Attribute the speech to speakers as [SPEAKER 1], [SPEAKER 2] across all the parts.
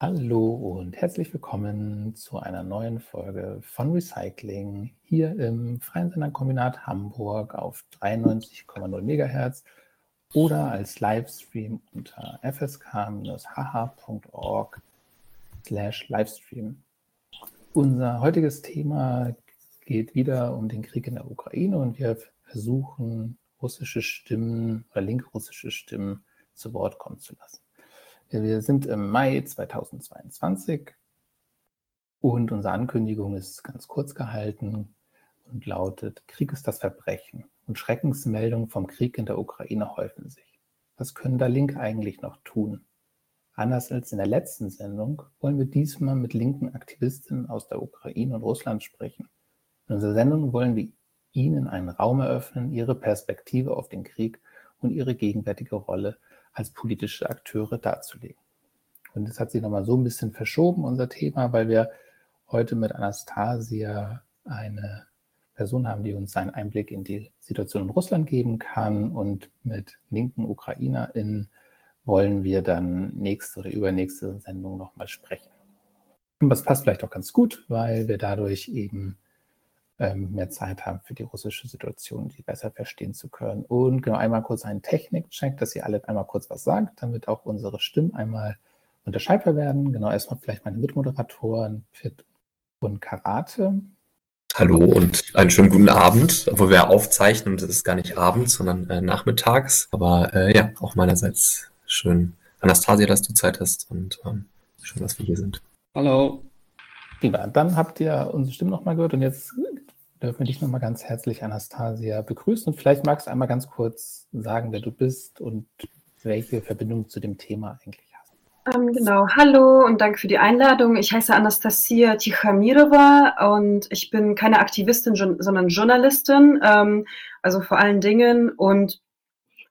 [SPEAKER 1] Hallo und herzlich willkommen zu einer neuen Folge von Recycling hier im Freien Senderkombinat Hamburg auf 93,0 MHz oder als Livestream unter fsk-hh.org slash Livestream. Unser heutiges Thema geht wieder um den Krieg in der Ukraine und wir versuchen russische Stimmen oder linkrussische Stimmen zu Wort kommen zu lassen. Wir sind im Mai 2022 und unsere Ankündigung ist ganz kurz gehalten und lautet, Krieg ist das Verbrechen und Schreckensmeldungen vom Krieg in der Ukraine häufen sich. Was können da Link eigentlich noch tun? Anders als in der letzten Sendung wollen wir diesmal mit linken Aktivistinnen aus der Ukraine und Russland sprechen. In unserer Sendung wollen wir Ihnen einen Raum eröffnen, Ihre Perspektive auf den Krieg und Ihre gegenwärtige Rolle als politische Akteure darzulegen. Und es hat sich nochmal so ein bisschen verschoben, unser Thema, weil wir heute mit Anastasia eine Person haben, die uns einen Einblick in die Situation in Russland geben kann. Und mit linken UkrainerInnen wollen wir dann nächste oder übernächste Sendung nochmal sprechen. Und das passt vielleicht auch ganz gut, weil wir dadurch eben mehr Zeit haben für die russische Situation, die besser verstehen zu können. Und genau einmal kurz einen Technikcheck, dass ihr alle einmal kurz was sagt, damit auch unsere Stimmen einmal unterscheidbar werden. Genau, erstmal vielleicht meine Mitmoderatoren Fit und Karate.
[SPEAKER 2] Hallo und einen schönen guten Abend, obwohl wir aufzeichnen und es ist gar nicht abends, sondern äh, nachmittags. Aber äh, ja, auch meinerseits schön, Anastasia, dass du Zeit hast und ähm, schön, dass wir hier sind.
[SPEAKER 1] Hallo. Prima, dann habt ihr unsere Stimme nochmal gehört und jetzt dürfen wir dich nochmal ganz herzlich, Anastasia, begrüßen. Und vielleicht magst du einmal ganz kurz sagen, wer du bist und welche Verbindung zu dem Thema eigentlich hast.
[SPEAKER 3] Ähm, genau, hallo und danke für die Einladung. Ich heiße Anastasia Tichamirova und ich bin keine Aktivistin, sondern Journalistin, ähm, also vor allen Dingen. Und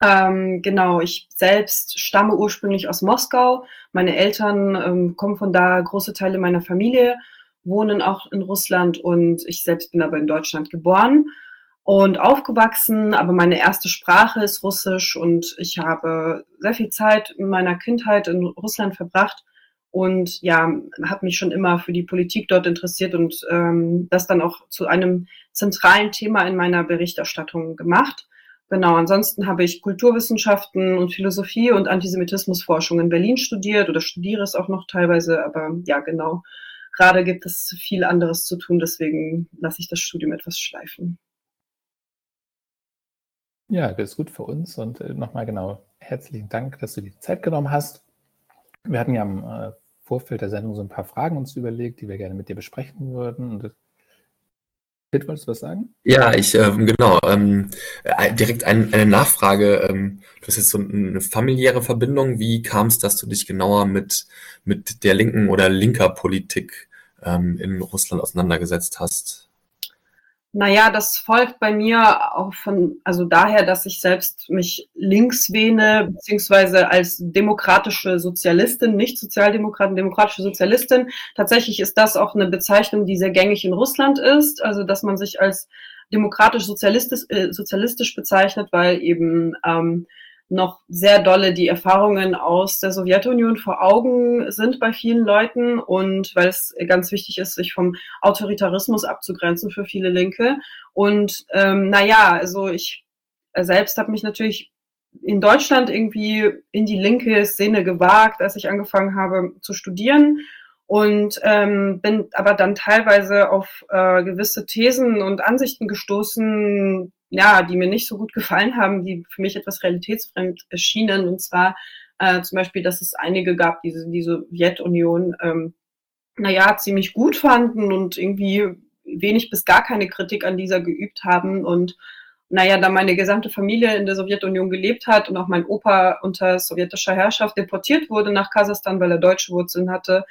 [SPEAKER 3] ähm, genau, ich selbst stamme ursprünglich aus Moskau. Meine Eltern ähm, kommen von da, große Teile meiner Familie wohnen auch in Russland und ich selbst bin aber in Deutschland geboren und aufgewachsen, aber meine erste Sprache ist Russisch und ich habe sehr viel Zeit in meiner Kindheit in Russland verbracht und ja, habe mich schon immer für die Politik dort interessiert und ähm, das dann auch zu einem zentralen Thema in meiner Berichterstattung gemacht. Genau, ansonsten habe ich Kulturwissenschaften und Philosophie und Antisemitismusforschung in Berlin studiert oder studiere es auch noch teilweise, aber ja, genau. Gerade gibt es viel anderes zu tun, deswegen lasse ich das Studium etwas schleifen.
[SPEAKER 1] Ja, das ist gut für uns und äh, nochmal genau herzlichen Dank, dass du die Zeit genommen hast. Wir hatten ja im äh, Vorfeld der Sendung so ein paar Fragen uns überlegt, die wir gerne mit dir besprechen würden. Und Pitt, wolltest du was sagen?
[SPEAKER 2] Ja, ich, ähm, genau, ähm, äh, direkt ein, eine Nachfrage. Ähm, du hast jetzt so eine familiäre Verbindung. Wie kam es, dass du dich genauer mit, mit der linken oder linker Politik ähm, in Russland auseinandergesetzt hast?
[SPEAKER 3] Naja, das folgt bei mir auch von, also daher, dass ich selbst mich links wähne, beziehungsweise als demokratische Sozialistin, nicht Sozialdemokratin, demokratische Sozialistin. Tatsächlich ist das auch eine Bezeichnung, die sehr gängig in Russland ist, also dass man sich als demokratisch-sozialistisch äh, sozialistisch bezeichnet, weil eben ähm, noch sehr dolle die Erfahrungen aus der Sowjetunion vor Augen sind bei vielen Leuten und weil es ganz wichtig ist, sich vom Autoritarismus abzugrenzen für viele Linke. Und ähm, naja, also ich selbst habe mich natürlich in Deutschland irgendwie in die linke Szene gewagt, als ich angefangen habe zu studieren und ähm, bin aber dann teilweise auf äh, gewisse Thesen und Ansichten gestoßen, ja, die mir nicht so gut gefallen haben, die für mich etwas realitätsfremd erschienen. Und zwar äh, zum Beispiel, dass es einige gab, die die Sowjetunion, ähm, naja, ziemlich gut fanden und irgendwie wenig bis gar keine Kritik an dieser geübt haben. Und naja, da meine gesamte Familie in der Sowjetunion gelebt hat und auch mein Opa unter sowjetischer Herrschaft deportiert wurde nach Kasachstan, weil er deutsche Wurzeln hatte,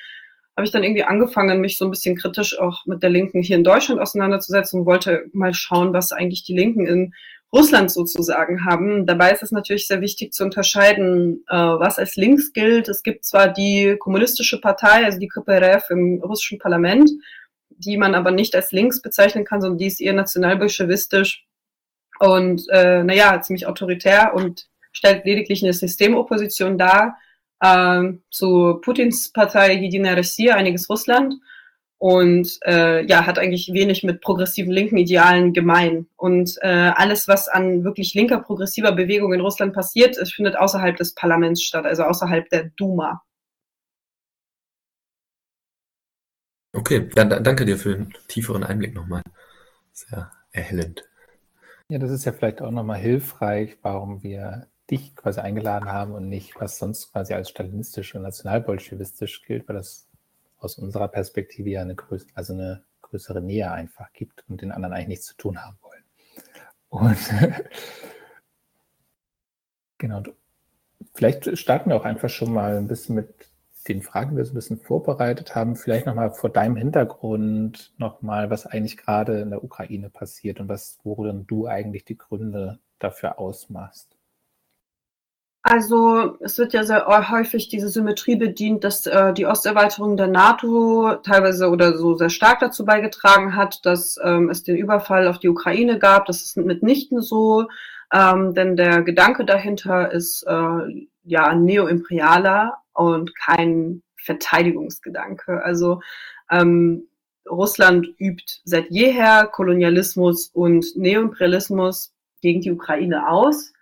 [SPEAKER 3] habe ich dann irgendwie angefangen, mich so ein bisschen kritisch auch mit der Linken hier in Deutschland auseinanderzusetzen und wollte mal schauen, was eigentlich die Linken in Russland sozusagen haben. Dabei ist es natürlich sehr wichtig zu unterscheiden, äh, was als links gilt. Es gibt zwar die kommunistische Partei, also die KPRF im russischen Parlament, die man aber nicht als links bezeichnen kann, sondern die ist eher nationalbolschewistisch und äh, naja, ziemlich autoritär und stellt lediglich eine Systemopposition dar äh, zu Putins Partei Jedina Russia, einiges Russland. Und äh, ja, hat eigentlich wenig mit progressiven linken Idealen gemein. Und äh, alles, was an wirklich linker, progressiver Bewegung in Russland passiert, es findet außerhalb des Parlaments statt, also außerhalb der Duma.
[SPEAKER 2] Okay, ja, danke dir für den tieferen Einblick nochmal. Sehr erhellend.
[SPEAKER 1] Ja, das ist ja vielleicht auch nochmal hilfreich, warum wir dich quasi eingeladen haben und nicht, was sonst quasi als stalinistisch und nationalbolschewistisch gilt, weil das aus unserer Perspektive ja eine, größ also eine größere Nähe einfach gibt und den anderen eigentlich nichts zu tun haben wollen. Und genau, vielleicht starten wir auch einfach schon mal ein bisschen mit den Fragen, die wir so ein bisschen vorbereitet haben. Vielleicht nochmal vor deinem Hintergrund nochmal, was eigentlich gerade in der Ukraine passiert und was, worin du eigentlich die Gründe dafür ausmachst.
[SPEAKER 3] Also es wird ja sehr häufig diese Symmetrie bedient, dass äh, die Osterweiterung der NATO teilweise oder so sehr stark dazu beigetragen hat, dass ähm, es den Überfall auf die Ukraine gab. Das ist mitnichten so, ähm, denn der Gedanke dahinter ist äh, ja neoimperialer und kein Verteidigungsgedanke. Also ähm, Russland übt seit jeher Kolonialismus und Neoimperialismus gegen die Ukraine aus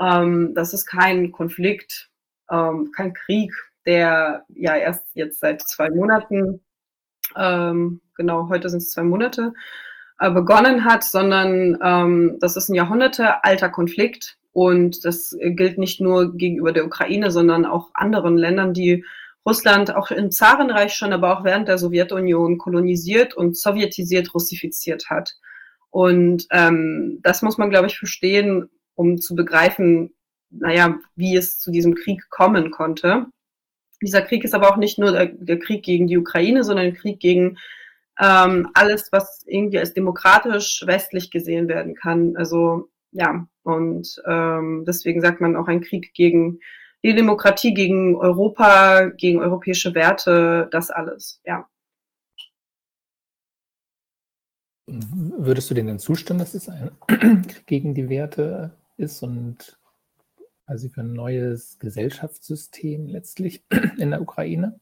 [SPEAKER 3] ähm, das ist kein Konflikt, ähm, kein Krieg, der ja erst jetzt seit zwei Monaten, ähm, genau, heute sind es zwei Monate, äh, begonnen hat, sondern ähm, das ist ein jahrhundertealter Konflikt und das gilt nicht nur gegenüber der Ukraine, sondern auch anderen Ländern, die Russland auch im Zarenreich schon, aber auch während der Sowjetunion kolonisiert und sowjetisiert, russifiziert hat. Und ähm, das muss man, glaube ich, verstehen, um zu begreifen, naja, wie es zu diesem Krieg kommen konnte. Dieser Krieg ist aber auch nicht nur der, der Krieg gegen die Ukraine, sondern ein Krieg gegen ähm, alles, was irgendwie als demokratisch westlich gesehen werden kann. Also ja, und ähm, deswegen sagt man auch ein Krieg gegen die Demokratie, gegen Europa, gegen europäische Werte, das alles, ja.
[SPEAKER 1] Würdest du denen zustimmen, dass es ein Krieg gegen die Werte ist und also für ein neues Gesellschaftssystem letztlich in der Ukraine?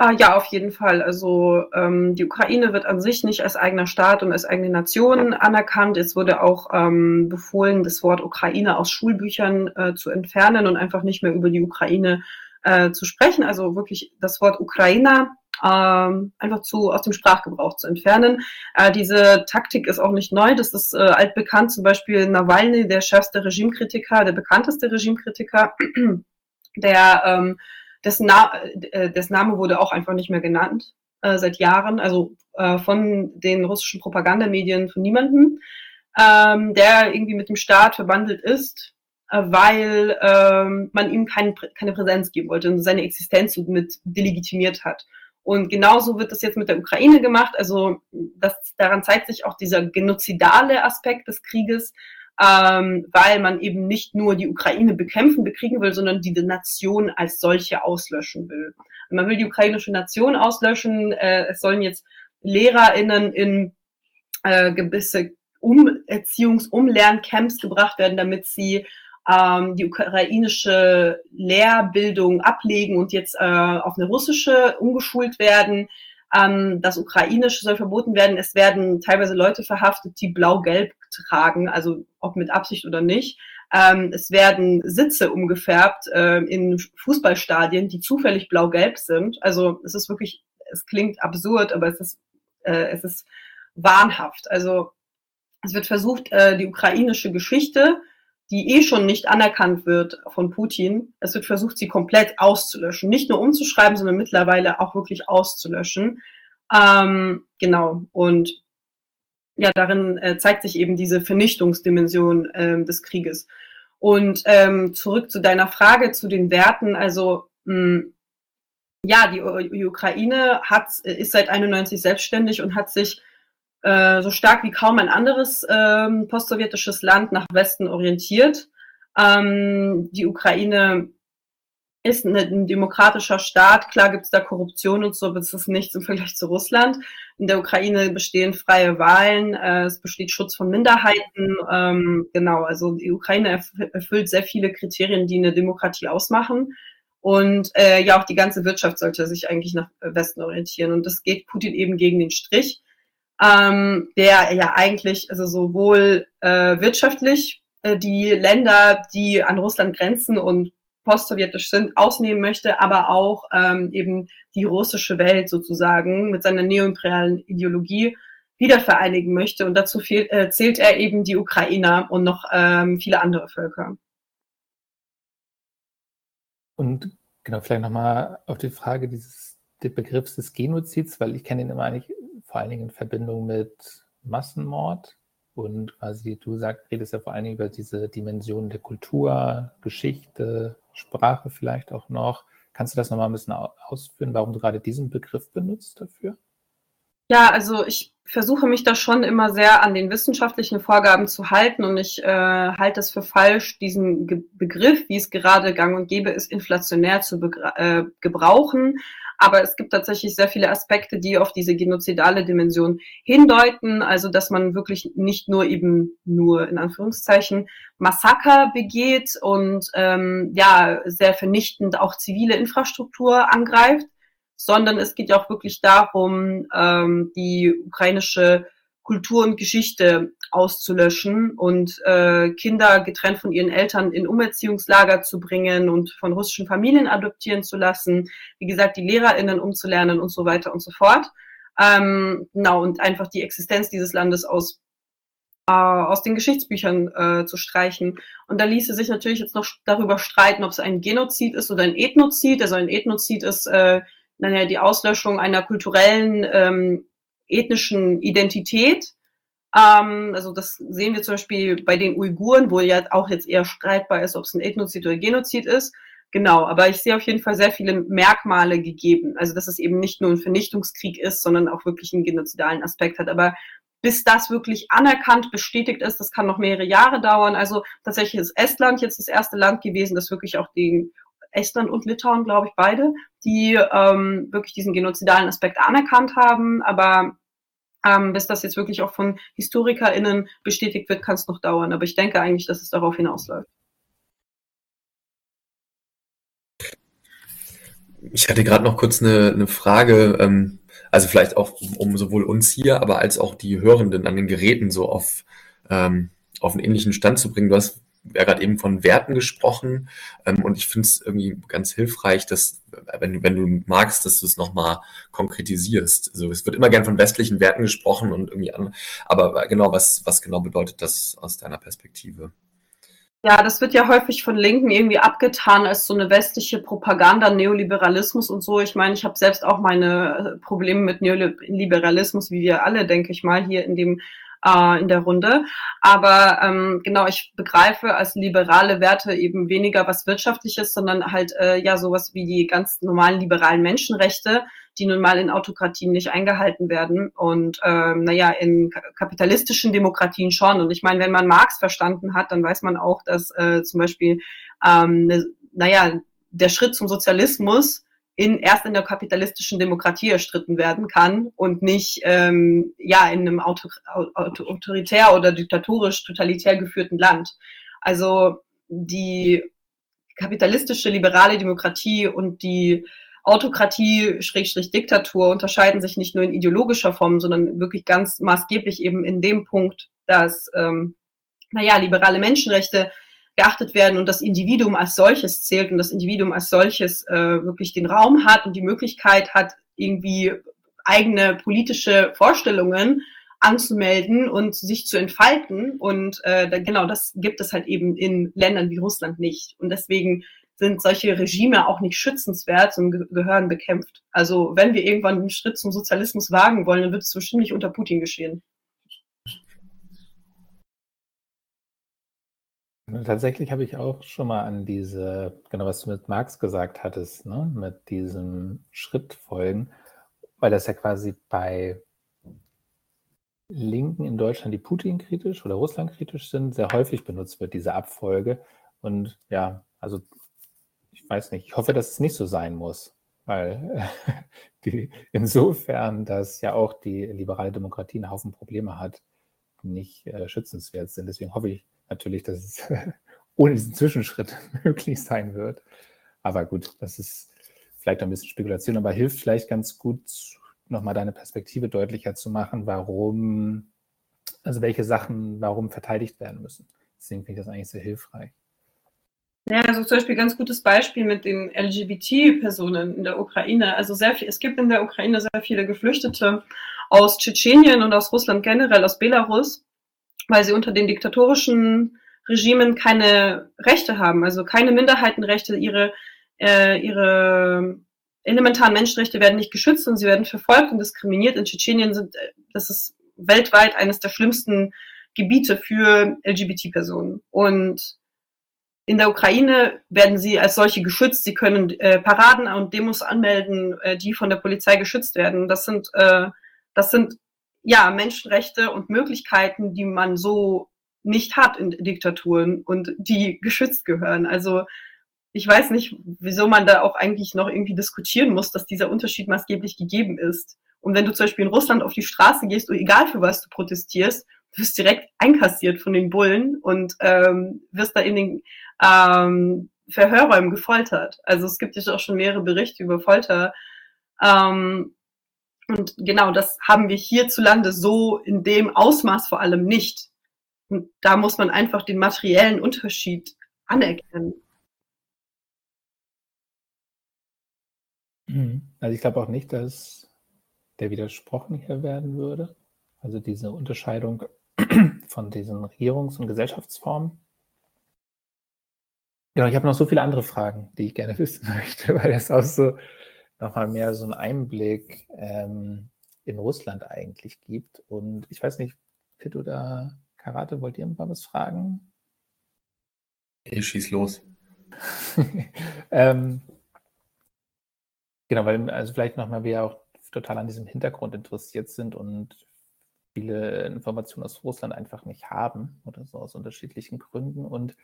[SPEAKER 3] Ah, ja, auf jeden Fall. Also ähm, die Ukraine wird an sich nicht als eigener Staat und als eigene Nation anerkannt. Es wurde auch ähm, befohlen, das Wort Ukraine aus Schulbüchern äh, zu entfernen und einfach nicht mehr über die Ukraine äh, zu sprechen. Also wirklich das Wort Ukrainer ähm, einfach zu aus dem Sprachgebrauch zu entfernen. Äh, diese Taktik ist auch nicht neu, das ist äh, altbekannt. Zum Beispiel Nawalny, der schärfste Regimekritiker, der bekannteste Regimekritiker, der ähm, dessen, Na äh, dessen Name wurde auch einfach nicht mehr genannt äh, seit Jahren, also äh, von den russischen Propagandamedien von niemandem, ähm, der irgendwie mit dem Staat verbandelt ist, äh, weil ähm, man ihm kein, keine Präsenz geben wollte und seine Existenz mit delegitimiert hat. Und genauso wird das jetzt mit der Ukraine gemacht. Also das, daran zeigt sich auch dieser genozidale Aspekt des Krieges, ähm, weil man eben nicht nur die Ukraine bekämpfen, bekriegen will, sondern die Nation als solche auslöschen will. Und man will die ukrainische Nation auslöschen. Äh, es sollen jetzt LehrerInnen in äh, gewisse Umerziehungs-, Umlerncamps gebracht werden, damit sie ähm, die ukrainische Lehrbildung ablegen und jetzt äh, auf eine russische umgeschult werden. Ähm, das Ukrainische soll verboten werden. Es werden teilweise Leute verhaftet, die blau-gelb tragen, also ob mit Absicht oder nicht. Ähm, es werden Sitze umgefärbt äh, in Fußballstadien, die zufällig blau-gelb sind. Also es ist wirklich, es klingt absurd, aber es ist, äh, es ist wahnhaft. Also es wird versucht, äh, die ukrainische Geschichte die eh schon nicht anerkannt wird von Putin. Es wird versucht, sie komplett auszulöschen. Nicht nur umzuschreiben, sondern mittlerweile auch wirklich auszulöschen. Ähm, genau. Und ja, darin äh, zeigt sich eben diese Vernichtungsdimension ähm, des Krieges. Und ähm, zurück zu deiner Frage zu den Werten. Also mh, hm, ja, die, die Ukraine hat, ist seit 91 selbstständig und hat sich äh, so stark wie kaum ein anderes ähm, postsowjetisches Land nach Westen orientiert. Ähm, die Ukraine ist ein demokratischer Staat. Klar gibt es da Korruption und so, aber es ist nichts im Vergleich zu Russland. In der Ukraine bestehen freie Wahlen, äh, es besteht Schutz von Minderheiten. Ähm, genau, also die Ukraine erfüllt sehr viele Kriterien, die eine Demokratie ausmachen. Und äh, ja, auch die ganze Wirtschaft sollte sich eigentlich nach Westen orientieren. Und das geht Putin eben gegen den Strich, ähm, der ja eigentlich, also sowohl äh, wirtschaftlich äh, die Länder, die an Russland grenzen und postsowjetisch sind, ausnehmen möchte, aber auch ähm, eben die russische Welt sozusagen mit seiner neoimperialen Ideologie wiedervereinigen möchte. Und dazu fehlt, äh, zählt er eben die Ukrainer und noch ähm, viele andere Völker.
[SPEAKER 1] Und genau, vielleicht nochmal auf die Frage dieses des Begriffs des Genozids, weil ich kenne ihn immer eigentlich vor allen Dingen in Verbindung mit Massenmord. Und quasi, du sagst, redest ja vor allen Dingen über diese Dimensionen der Kultur, Geschichte, Sprache vielleicht auch noch. Kannst du das nochmal ein bisschen ausführen, warum du gerade diesen Begriff benutzt dafür?
[SPEAKER 3] Ja, also ich versuche mich da schon immer sehr an den wissenschaftlichen Vorgaben zu halten und ich äh, halte es für falsch, diesen Ge Begriff, wie es gerade gang und gäbe ist, inflationär zu äh, gebrauchen. Aber es gibt tatsächlich sehr viele Aspekte, die auf diese genozidale Dimension hindeuten. Also, dass man wirklich nicht nur eben nur in Anführungszeichen Massaker begeht und ähm, ja, sehr vernichtend auch zivile Infrastruktur angreift, sondern es geht ja auch wirklich darum, ähm, die ukrainische Kultur und Geschichte auszulöschen und äh, Kinder getrennt von ihren Eltern in Umerziehungslager zu bringen und von russischen Familien adoptieren zu lassen, wie gesagt, die LehrerInnen umzulernen und so weiter und so fort. Ähm, genau, und einfach die Existenz dieses Landes aus äh, aus den Geschichtsbüchern äh, zu streichen. Und da ließe sich natürlich jetzt noch darüber streiten, ob es ein Genozid ist oder ein Ethnozid. Also ein Ethnozid ist äh, naja, die Auslöschung einer kulturellen, ähm, ethnischen Identität. Ähm, also das sehen wir zum Beispiel bei den Uiguren, wo ja auch jetzt eher streitbar ist, ob es ein Ethnozid oder Genozid ist. Genau, aber ich sehe auf jeden Fall sehr viele Merkmale gegeben. Also dass es eben nicht nur ein Vernichtungskrieg ist, sondern auch wirklich einen genozidalen Aspekt hat. Aber bis das wirklich anerkannt, bestätigt ist, das kann noch mehrere Jahre dauern. Also tatsächlich ist Estland jetzt das erste Land gewesen, das wirklich auch den Estland und Litauen, glaube ich, beide, die ähm, wirklich diesen genozidalen Aspekt anerkannt haben. Aber ähm, bis das jetzt wirklich auch von HistorikerInnen bestätigt wird, kann es noch dauern. Aber ich denke eigentlich, dass es darauf hinausläuft.
[SPEAKER 2] Ich hatte gerade noch kurz eine, eine Frage, ähm, also vielleicht auch um, um, sowohl uns hier, aber als auch die Hörenden an den Geräten so auf, ähm, auf einen ähnlichen Stand zu bringen. Du hast ja gerade eben von Werten gesprochen ähm, und ich finde es irgendwie ganz hilfreich, dass, wenn, wenn du magst, dass du es nochmal konkretisierst. Also es wird immer gern von westlichen Werten gesprochen und irgendwie an, aber genau, was, was genau bedeutet das aus deiner Perspektive?
[SPEAKER 3] Ja, das wird ja häufig von Linken irgendwie abgetan als so eine westliche Propaganda, Neoliberalismus und so. Ich meine, ich habe selbst auch meine äh, Probleme mit Neoliberalismus, wie wir alle, denke ich mal, hier in dem äh, in der Runde. Aber ähm, genau, ich begreife als liberale Werte eben weniger was Wirtschaftliches, sondern halt äh, ja sowas wie die ganz normalen liberalen Menschenrechte, die nun mal in Autokratien nicht eingehalten werden und ähm, naja, in kapitalistischen Demokratien schon. Und ich meine, wenn man Marx verstanden hat, dann weiß man auch, dass äh, zum Beispiel ähm, ne, naja, der Schritt zum Sozialismus in, erst in der kapitalistischen Demokratie erstritten werden kann und nicht ähm, ja in einem Auto, Auto, autoritär oder diktatorisch totalitär geführten Land. Also die kapitalistische liberale Demokratie und die Autokratie, Schrägstrich Diktatur unterscheiden sich nicht nur in ideologischer Form, sondern wirklich ganz maßgeblich eben in dem Punkt, dass, ähm, naja, liberale Menschenrechte geachtet werden und das Individuum als solches zählt und das Individuum als solches äh, wirklich den Raum hat und die Möglichkeit hat, irgendwie eigene politische Vorstellungen anzumelden und sich zu entfalten. Und äh, da, genau das gibt es halt eben in Ländern wie Russland nicht. Und deswegen sind solche Regime auch nicht schützenswert und ge gehören bekämpft. Also wenn wir irgendwann einen Schritt zum Sozialismus wagen wollen, dann wird es bestimmt nicht unter Putin geschehen.
[SPEAKER 1] Tatsächlich habe ich auch schon mal an diese, genau was du mit Marx gesagt hattest, ne, mit diesem Schritt folgen, weil das ja quasi bei Linken in Deutschland, die Putin kritisch oder Russland kritisch sind, sehr häufig benutzt wird, diese Abfolge. Und ja, also ich weiß nicht, ich hoffe, dass es nicht so sein muss, weil die, insofern, dass ja auch die liberale Demokratie einen Haufen Probleme hat, nicht äh, schützenswert sind. Deswegen hoffe ich, natürlich, dass es ohne diesen Zwischenschritt möglich sein wird. Aber gut, das ist vielleicht ein bisschen Spekulation, aber hilft vielleicht ganz gut, nochmal deine Perspektive deutlicher zu machen, warum, also welche Sachen, warum verteidigt werden müssen. Deswegen finde ich das eigentlich sehr hilfreich.
[SPEAKER 3] Ja, also zum Beispiel ganz gutes Beispiel mit den LGBT-Personen in der Ukraine. Also sehr viel, es gibt in der Ukraine sehr viele Geflüchtete aus Tschetschenien und aus Russland generell, aus Belarus, weil sie unter den diktatorischen Regimen keine Rechte haben, also keine Minderheitenrechte, ihre, äh, ihre elementaren Menschenrechte werden nicht geschützt und sie werden verfolgt und diskriminiert. In Tschetschenien sind, äh, das ist weltweit eines der schlimmsten Gebiete für LGBT-Personen. Und in der Ukraine werden sie als solche geschützt. Sie können äh, Paraden und Demos anmelden, äh, die von der Polizei geschützt werden. Das sind, äh, das sind ja Menschenrechte und Möglichkeiten, die man so nicht hat in Diktaturen und die geschützt gehören. Also ich weiß nicht, wieso man da auch eigentlich noch irgendwie diskutieren muss, dass dieser Unterschied maßgeblich gegeben ist. Und wenn du zum Beispiel in Russland auf die Straße gehst, egal für was du protestierst, du wirst direkt einkassiert von den Bullen und ähm, wirst da in den ähm, Verhörräumen gefoltert. Also es gibt ja auch schon mehrere Berichte über Folter. Ähm, und genau das haben wir hierzulande so in dem Ausmaß vor allem nicht. Und da muss man einfach den materiellen Unterschied anerkennen.
[SPEAKER 1] Mhm. Also ich glaube auch nicht, dass der widersprochen hier werden würde. Also diese Unterscheidung von diesen Regierungs- und Gesellschaftsformen. Genau, ich habe noch so viele andere Fragen, die ich gerne wissen möchte, weil das auch so nochmal mehr so einen Einblick ähm, in Russland eigentlich gibt. Und ich weiß nicht, Pitt oder Karate, wollt ihr mal was fragen?
[SPEAKER 2] Ich schieß los.
[SPEAKER 1] ähm, genau, weil also vielleicht nochmal wir auch total an diesem Hintergrund interessiert sind und viele Informationen aus Russland einfach nicht haben oder so aus unterschiedlichen Gründen. Und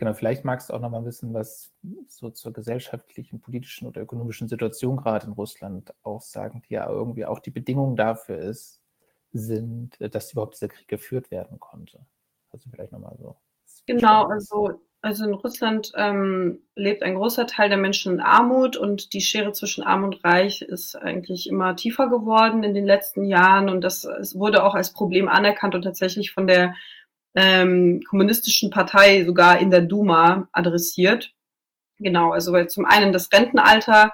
[SPEAKER 1] Genau, vielleicht magst du auch noch mal wissen, was so zur gesellschaftlichen, politischen oder ökonomischen Situation gerade in Russland aussagen, die ja irgendwie auch die Bedingungen dafür ist, sind, dass überhaupt dieser Krieg geführt werden konnte. Also vielleicht nochmal so.
[SPEAKER 3] Genau, also, also in Russland ähm, lebt ein großer Teil der Menschen in Armut und die Schere zwischen Arm und Reich ist eigentlich immer tiefer geworden in den letzten Jahren und das wurde auch als Problem anerkannt und tatsächlich von der ähm, kommunistischen Partei sogar in der Duma adressiert. Genau, also weil zum einen das Rentenalter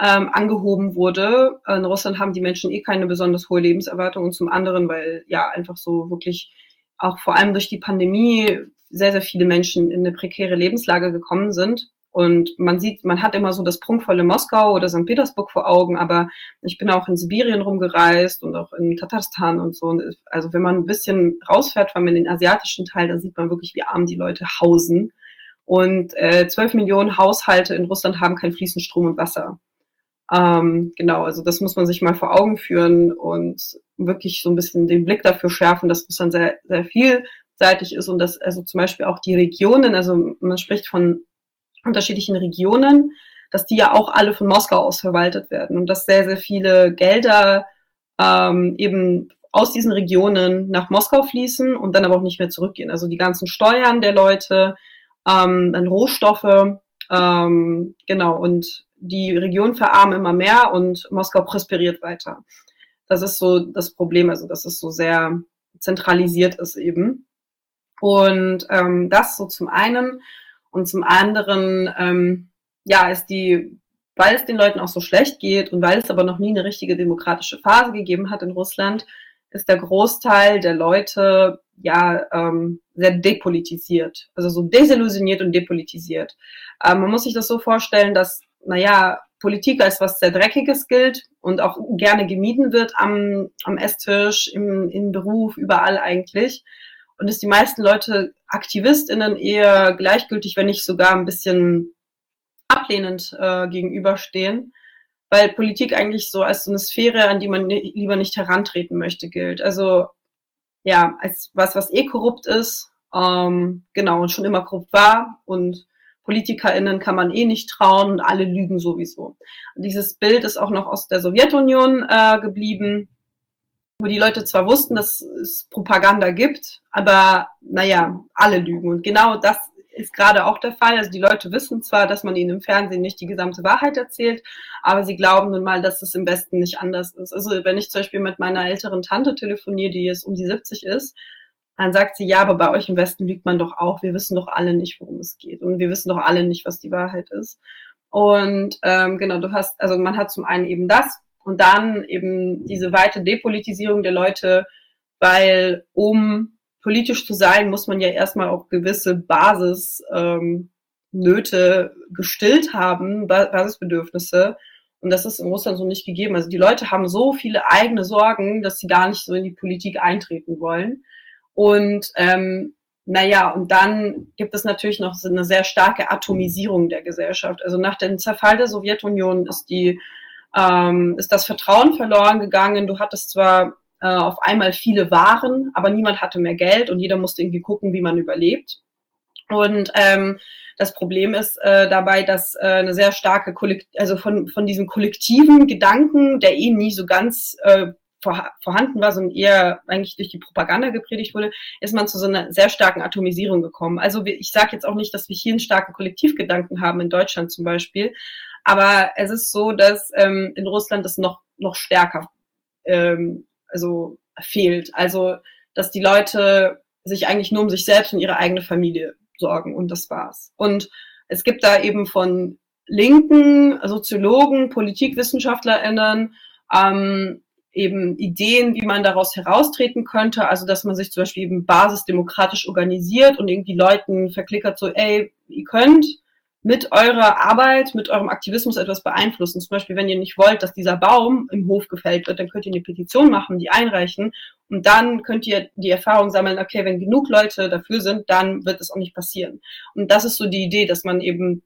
[SPEAKER 3] ähm, angehoben wurde. In Russland haben die Menschen eh keine besonders hohe Lebenserwartung und zum anderen, weil ja einfach so wirklich auch vor allem durch die Pandemie sehr, sehr viele Menschen in eine prekäre Lebenslage gekommen sind. Und man sieht, man hat immer so das prunkvolle Moskau oder St. Petersburg vor Augen, aber ich bin auch in Sibirien rumgereist und auch in Tatarstan und so. Also wenn man ein bisschen rausfährt, vor allem in den asiatischen Teil, da sieht man wirklich, wie arm die Leute hausen. Und äh, 12 Millionen Haushalte in Russland haben kein fließend Strom und Wasser. Ähm, genau, also das muss man sich mal vor Augen führen und wirklich so ein bisschen den Blick dafür schärfen, dass Russland sehr, sehr vielseitig ist und dass also zum Beispiel auch die Regionen, also man spricht von unterschiedlichen Regionen, dass die ja auch alle von Moskau aus verwaltet werden und dass sehr, sehr viele Gelder ähm, eben aus diesen Regionen nach Moskau fließen und dann aber auch nicht mehr zurückgehen. Also die ganzen Steuern der Leute, ähm, dann Rohstoffe, ähm, genau, und die Region verarmen immer mehr und Moskau prosperiert weiter. Das ist so das Problem, also dass es so sehr zentralisiert ist eben. Und ähm, das so zum einen. Und zum anderen, ähm, ja, ist die, weil es den Leuten auch so schlecht geht und weil es aber noch nie eine richtige demokratische Phase gegeben hat in Russland, ist der Großteil der Leute ja ähm, sehr depolitisiert, also so desillusioniert und depolitisiert. Ähm, man muss sich das so vorstellen, dass, naja, Politik als was sehr Dreckiges gilt und auch gerne gemieden wird am, am Esstisch, im, im Beruf, überall eigentlich und dass die meisten Leute AktivistInnen eher gleichgültig, wenn nicht sogar ein bisschen ablehnend äh, gegenüberstehen, weil Politik eigentlich so als so eine Sphäre, an die man lieber nicht herantreten möchte, gilt. Also ja, als was, was eh korrupt ist, ähm, genau, und schon immer korrupt war und PolitikerInnen kann man eh nicht trauen und alle lügen sowieso. Und dieses Bild ist auch noch aus der Sowjetunion äh, geblieben wo die Leute zwar wussten, dass es Propaganda gibt, aber naja, alle lügen. Und genau das ist gerade auch der Fall. Also die Leute wissen zwar, dass man ihnen im Fernsehen nicht die gesamte Wahrheit erzählt, aber sie glauben nun mal, dass es im Westen nicht anders ist. Also wenn ich zum Beispiel mit meiner älteren Tante telefoniere, die jetzt um die 70 ist, dann sagt sie, ja, aber bei euch im Westen lügt man doch auch. Wir wissen doch alle nicht, worum es geht. Und wir wissen doch alle nicht, was die Wahrheit ist. Und ähm, genau, du hast, also man hat zum einen eben das und dann eben diese weite Depolitisierung der Leute, weil um politisch zu sein, muss man ja erstmal auch gewisse Basisnöte ähm, gestillt haben, Basisbedürfnisse. Und das ist in Russland so nicht gegeben. Also die Leute haben so viele eigene Sorgen, dass sie gar nicht so in die Politik eintreten wollen. Und ähm, naja, und dann gibt es natürlich noch so eine sehr starke Atomisierung der Gesellschaft. Also nach dem Zerfall der Sowjetunion ist die ähm, ist das Vertrauen verloren gegangen. Du hattest zwar äh, auf einmal viele Waren, aber niemand hatte mehr Geld und jeder musste irgendwie gucken, wie man überlebt. Und ähm, das Problem ist äh, dabei, dass äh, eine sehr starke Kollekt also von, von diesem kollektiven Gedanken, der eh nie so ganz äh, vorhanden war, sondern eher eigentlich durch die Propaganda gepredigt wurde, ist man zu so einer sehr starken Atomisierung gekommen. Also ich sage jetzt auch nicht, dass wir hier einen starken Kollektivgedanken haben, in Deutschland zum Beispiel, aber es ist so, dass ähm, in Russland das noch, noch stärker ähm, also fehlt. Also dass die Leute sich eigentlich nur um sich selbst und ihre eigene Familie sorgen und das war's. Und es gibt da eben von linken Soziologen, PolitikwissenschaftlerInnen ähm, eben Ideen, wie man daraus heraustreten könnte. Also, dass man sich zum Beispiel eben basisdemokratisch organisiert und irgendwie Leuten verklickert so, ey, ihr könnt mit eurer Arbeit, mit eurem Aktivismus etwas beeinflussen. Zum Beispiel, wenn ihr nicht wollt, dass dieser Baum im Hof gefällt wird, dann könnt ihr eine Petition machen, die einreichen und dann könnt ihr die Erfahrung sammeln, okay, wenn genug Leute dafür sind, dann wird es auch nicht passieren. Und das ist so die Idee, dass man eben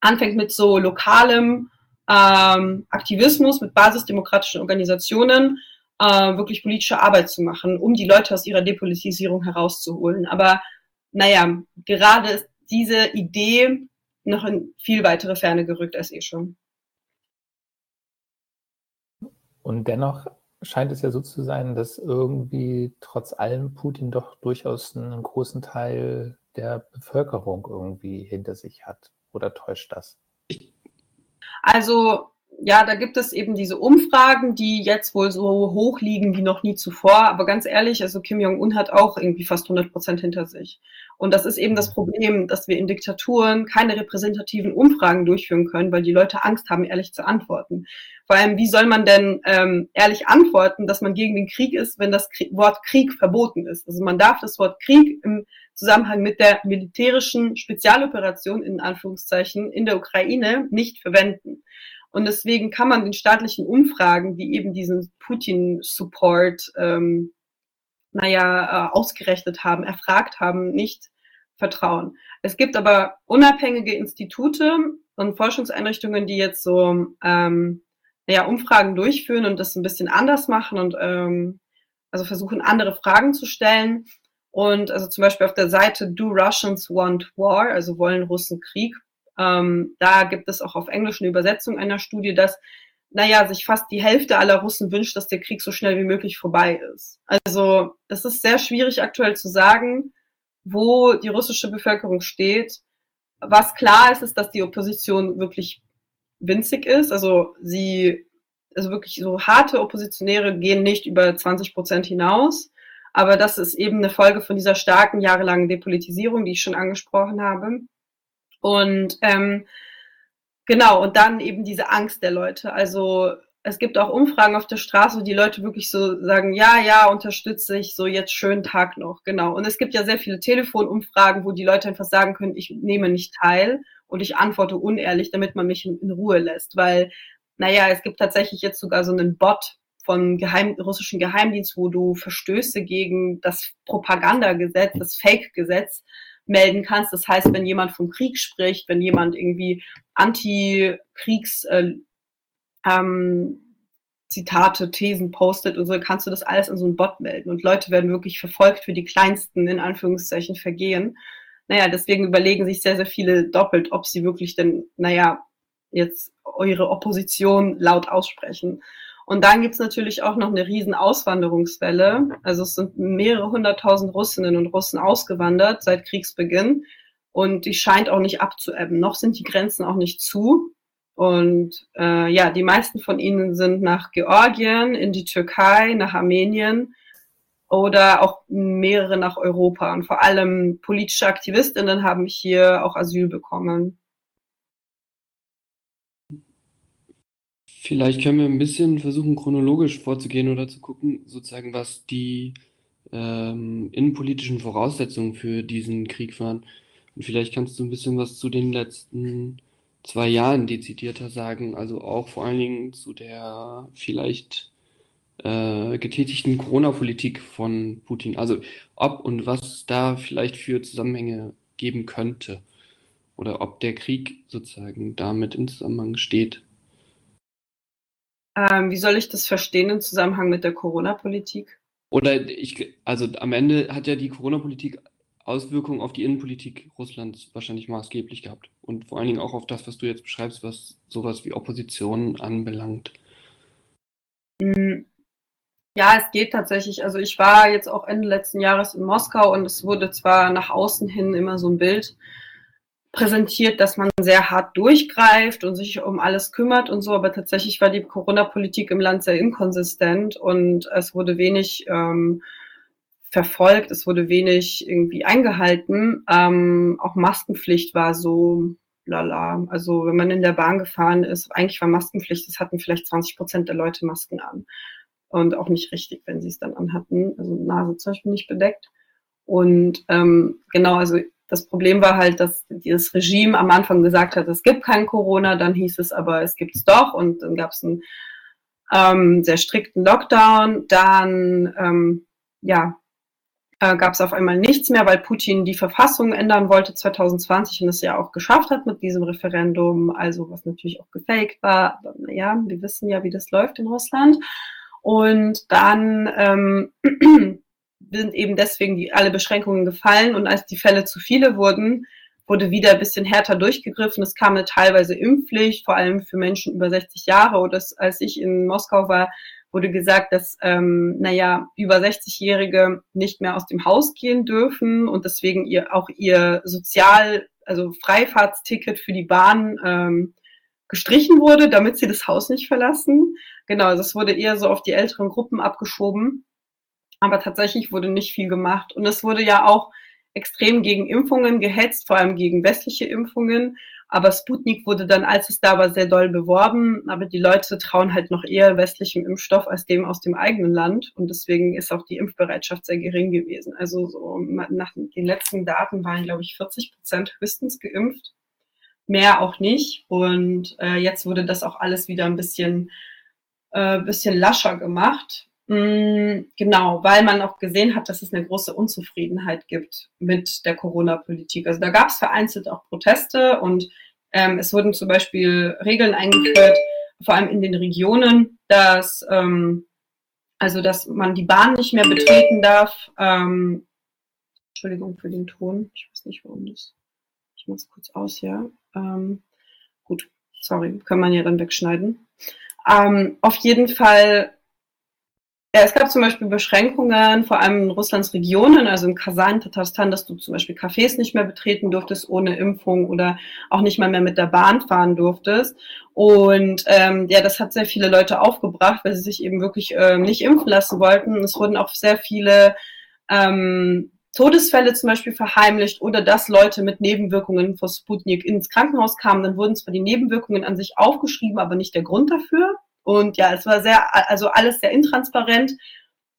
[SPEAKER 3] anfängt mit so lokalem ähm, Aktivismus, mit basisdemokratischen Organisationen äh, wirklich politische Arbeit zu machen, um die Leute aus ihrer Depolitisierung herauszuholen. Aber naja, gerade ist diese Idee noch in viel weitere Ferne gerückt als eh schon.
[SPEAKER 1] Und dennoch scheint es ja so zu sein, dass irgendwie trotz allem Putin doch durchaus einen großen Teil der Bevölkerung irgendwie hinter sich hat. Oder täuscht das?
[SPEAKER 3] Also ja, da gibt es eben diese Umfragen, die jetzt wohl so hoch liegen wie noch nie zuvor. Aber ganz ehrlich, also Kim Jong-un hat auch irgendwie fast 100 Prozent hinter sich. Und das ist eben das Problem, dass wir in Diktaturen keine repräsentativen Umfragen durchführen können, weil die Leute Angst haben, ehrlich zu antworten. Vor allem, wie soll man denn ähm, ehrlich antworten, dass man gegen den Krieg ist, wenn das Krieg, Wort Krieg verboten ist? Also man darf das Wort Krieg im Zusammenhang mit der militärischen Spezialoperation in Anführungszeichen in der Ukraine nicht verwenden. Und deswegen kann man den staatlichen Umfragen, die eben diesen Putin-Support, ähm, naja, äh, ausgerechnet haben, erfragt haben, nicht vertrauen. Es gibt aber unabhängige Institute und Forschungseinrichtungen, die jetzt so ähm, naja, Umfragen durchführen und das ein bisschen anders machen und ähm, also versuchen, andere Fragen zu stellen. Und also zum Beispiel auf der Seite Do Russians Want War, also wollen Russen Krieg, ähm, da gibt es auch auf Englisch eine Übersetzung einer Studie, dass, naja, sich fast die Hälfte aller Russen wünscht, dass der Krieg so schnell wie möglich vorbei ist. Also es ist sehr schwierig aktuell zu sagen, wo die russische Bevölkerung steht. Was klar ist, ist, dass die Opposition wirklich winzig ist. Also sie, also wirklich so harte Oppositionäre gehen nicht über 20 Prozent hinaus. Aber das ist eben eine Folge von dieser starken jahrelangen Depolitisierung, die ich schon angesprochen habe. Und ähm, genau, und dann eben diese Angst der Leute. Also es gibt auch Umfragen auf der Straße, wo die Leute wirklich so sagen, ja, ja, unterstütze ich, so jetzt schönen Tag noch, genau. Und es gibt ja sehr viele Telefonumfragen, wo die Leute einfach sagen können, ich nehme nicht teil und ich antworte unehrlich, damit man mich in, in Ruhe lässt. Weil, naja, es gibt tatsächlich jetzt sogar so einen Bot von Geheim, russischen Geheimdienst, wo du Verstöße gegen das Propagandagesetz, das Fake-Gesetz melden kannst. Das heißt, wenn jemand vom Krieg spricht, wenn jemand irgendwie Anti-Kriegs äh, ähm, Zitate, Thesen postet und so, kannst du das alles an so einen Bot melden. Und Leute werden wirklich verfolgt für die kleinsten, in Anführungszeichen, Vergehen. Naja, deswegen überlegen sich sehr, sehr viele doppelt, ob sie wirklich denn, naja, jetzt eure Opposition laut aussprechen. Und dann gibt's natürlich auch noch eine riesen Auswanderungswelle. Also es sind mehrere hunderttausend Russinnen und Russen ausgewandert seit Kriegsbeginn. und die scheint auch nicht abzuebben. Noch sind die Grenzen auch nicht zu. Und äh, ja, die meisten von ihnen sind nach Georgien, in die Türkei, nach Armenien oder auch mehrere nach Europa. Und vor allem politische Aktivistinnen haben hier auch Asyl bekommen.
[SPEAKER 4] Vielleicht können wir ein bisschen versuchen, chronologisch vorzugehen oder zu gucken, sozusagen, was die ähm, innenpolitischen Voraussetzungen für diesen Krieg waren. Und vielleicht kannst du ein bisschen was zu den letzten zwei Jahren dezidierter sagen, also auch vor allen Dingen zu der vielleicht äh, getätigten Corona-Politik von Putin. Also ob und was da vielleicht für Zusammenhänge geben könnte oder ob der Krieg sozusagen damit in Zusammenhang steht.
[SPEAKER 3] Ähm, wie soll ich das verstehen im Zusammenhang mit der Corona-Politik?
[SPEAKER 4] Oder ich, also am Ende hat ja die Corona-Politik Auswirkungen auf die Innenpolitik Russlands wahrscheinlich maßgeblich gehabt. Und vor allen Dingen auch auf das, was du jetzt beschreibst, was sowas wie Opposition anbelangt.
[SPEAKER 3] Hm. Ja, es geht tatsächlich. Also ich war jetzt auch Ende letzten Jahres in Moskau und es wurde zwar nach außen hin immer so ein Bild präsentiert, dass man sehr hart durchgreift und sich um alles kümmert und so, aber tatsächlich war die Corona-Politik im Land sehr inkonsistent und es wurde wenig ähm, verfolgt, es wurde wenig irgendwie eingehalten. Ähm, auch Maskenpflicht war so lala. Also wenn man in der Bahn gefahren ist, eigentlich war Maskenpflicht, es hatten vielleicht 20 Prozent der Leute Masken an. Und auch nicht richtig, wenn sie es dann anhatten. Also Nase zum Beispiel nicht bedeckt. Und ähm, genau, also das Problem war halt, dass dieses Regime am Anfang gesagt hat, es gibt kein Corona, dann hieß es aber, es gibt es doch und dann gab es einen ähm, sehr strikten Lockdown. Dann ähm, ja, äh, gab es auf einmal nichts mehr, weil Putin die Verfassung ändern wollte 2020 und es ja auch geschafft hat mit diesem Referendum, also was natürlich auch gefaked war. Aber naja, wir wissen ja, wie das läuft in Russland. Und dann ähm, sind eben deswegen die, alle Beschränkungen gefallen und als die Fälle zu viele wurden, wurde wieder ein bisschen härter durchgegriffen. Es kam eine teilweise Impfpflicht, vor allem für Menschen über 60 Jahre. Oder als ich in Moskau war, wurde gesagt, dass, ähm, naja, über 60-Jährige nicht mehr aus dem Haus gehen dürfen und deswegen ihr auch ihr Sozial, also Freifahrtsticket für die Bahn ähm, gestrichen wurde, damit sie das Haus nicht verlassen. Genau, also es wurde eher so auf die älteren Gruppen abgeschoben. Aber tatsächlich wurde nicht viel gemacht. Und es wurde ja auch extrem gegen Impfungen gehetzt, vor allem gegen westliche Impfungen. Aber Sputnik wurde dann, als es da war, sehr doll beworben. Aber die Leute trauen halt noch eher westlichem Impfstoff als dem aus dem eigenen Land. Und deswegen ist auch die Impfbereitschaft sehr gering gewesen. Also so nach den letzten Daten waren, glaube ich, 40 Prozent höchstens geimpft. Mehr auch nicht. Und äh, jetzt wurde das auch alles wieder ein bisschen, äh, bisschen lascher gemacht. Mm, genau, weil man auch gesehen hat, dass es eine große Unzufriedenheit gibt mit der Corona-Politik. Also da gab es vereinzelt auch Proteste und ähm, es wurden zum Beispiel Regeln eingeführt, vor allem in den Regionen, dass ähm, also dass man die Bahn nicht mehr betreten darf. Ähm, Entschuldigung für den Ton. Ich weiß nicht, warum das. Ich mache es kurz aus, ja. Ähm, gut, sorry, kann man ja dann wegschneiden. Ähm, auf jeden Fall ja, es gab zum Beispiel Beschränkungen, vor allem in Russlands Regionen, also in Kasan, Tatarstan, dass du zum Beispiel Cafés nicht mehr betreten durftest ohne Impfung oder auch nicht mal mehr mit der Bahn fahren durftest. Und ähm, ja, das hat sehr viele Leute aufgebracht, weil sie sich eben wirklich ähm, nicht impfen lassen wollten. Es wurden auch sehr viele ähm, Todesfälle zum Beispiel verheimlicht oder dass Leute mit Nebenwirkungen vor Sputnik ins Krankenhaus kamen. Dann wurden zwar die Nebenwirkungen an sich aufgeschrieben, aber nicht der Grund dafür. Und ja, es war sehr, also alles sehr intransparent.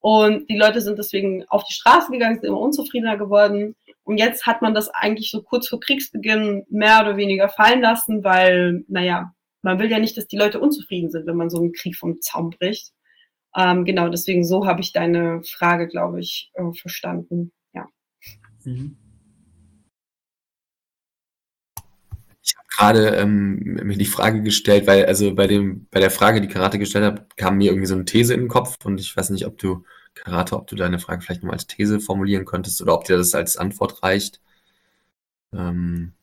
[SPEAKER 3] Und die Leute sind deswegen auf die Straße gegangen, sind immer unzufriedener geworden. Und jetzt hat man das eigentlich so kurz vor Kriegsbeginn mehr oder weniger fallen lassen, weil, naja, man will ja nicht, dass die Leute unzufrieden sind, wenn man so einen Krieg vom Zaum bricht. Ähm, genau, deswegen so habe ich deine Frage, glaube ich, äh, verstanden. Ja. Mhm.
[SPEAKER 2] Gerade ähm, mir die Frage gestellt, weil also bei dem bei der Frage, die Karate gestellt hat, kam mir irgendwie so eine These in den Kopf und ich weiß nicht, ob du Karate, ob du deine Frage vielleicht nochmal als These formulieren könntest oder ob dir das als Antwort reicht. Ähm,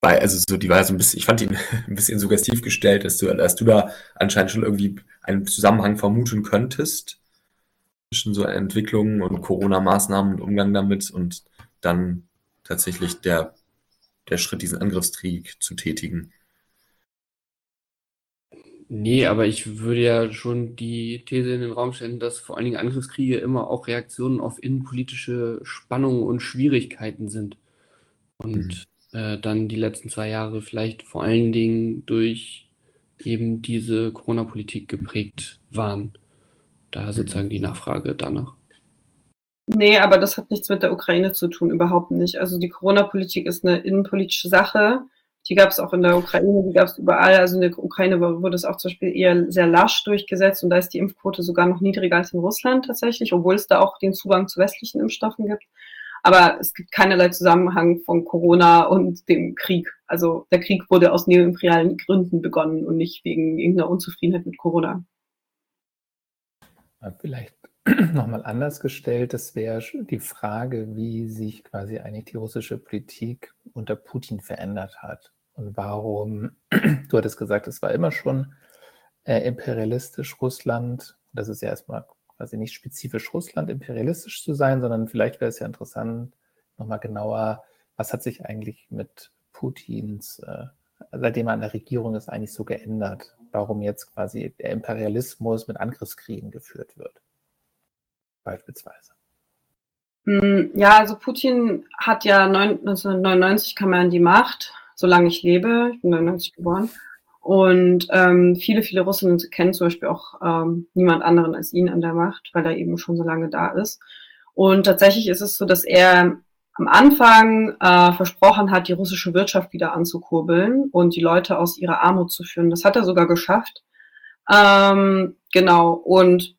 [SPEAKER 2] weil, also so, die war so ein bisschen, ich fand ihn ein bisschen suggestiv gestellt, dass du, dass du da anscheinend schon irgendwie einen Zusammenhang vermuten könntest zwischen so Entwicklungen und Corona-Maßnahmen und Umgang damit und dann tatsächlich der, der Schritt, diesen Angriffskrieg zu tätigen.
[SPEAKER 4] Nee, aber ich würde ja schon die These in den Raum stellen, dass vor allen Dingen Angriffskriege immer auch Reaktionen auf innenpolitische Spannungen und Schwierigkeiten sind. Und mhm. äh, dann die letzten zwei Jahre vielleicht vor allen Dingen durch eben diese Corona-Politik geprägt waren. Da sozusagen die Nachfrage danach.
[SPEAKER 3] Nee, aber das hat nichts mit der Ukraine zu tun, überhaupt nicht. Also die Corona-Politik ist eine innenpolitische Sache. Die gab es auch in der Ukraine, die gab es überall. Also in der Ukraine wurde es auch zum Beispiel eher sehr lasch durchgesetzt und da ist die Impfquote sogar noch niedriger als in Russland tatsächlich, obwohl es da auch den Zugang zu westlichen Impfstoffen gibt. Aber es gibt keinerlei Zusammenhang von Corona und dem Krieg. Also der Krieg wurde aus neoimperialen Gründen begonnen und nicht wegen irgendeiner Unzufriedenheit mit Corona.
[SPEAKER 1] Vielleicht nochmal anders gestellt, das wäre die Frage, wie sich quasi eigentlich die russische Politik unter Putin verändert hat und warum, du hattest gesagt, es war immer schon äh, imperialistisch Russland. Das ist ja erstmal quasi nicht spezifisch Russland imperialistisch zu sein, sondern vielleicht wäre es ja interessant, nochmal genauer, was hat sich eigentlich mit Putins, äh, seitdem er an der Regierung ist, eigentlich so geändert? Warum jetzt quasi der Imperialismus mit Angriffskriegen geführt wird? Beispielsweise.
[SPEAKER 3] Hm, ja, also Putin hat ja 1999 kam er an die Macht solange ich lebe. Ich bin 99 geboren. Und ähm, viele, viele Russen kennen zum Beispiel auch ähm, niemand anderen als ihn an der Macht, weil er eben schon so lange da ist. Und tatsächlich ist es so, dass er am Anfang äh, versprochen hat, die russische Wirtschaft wieder anzukurbeln und die Leute aus ihrer Armut zu führen. Das hat er sogar geschafft. Ähm, genau. Und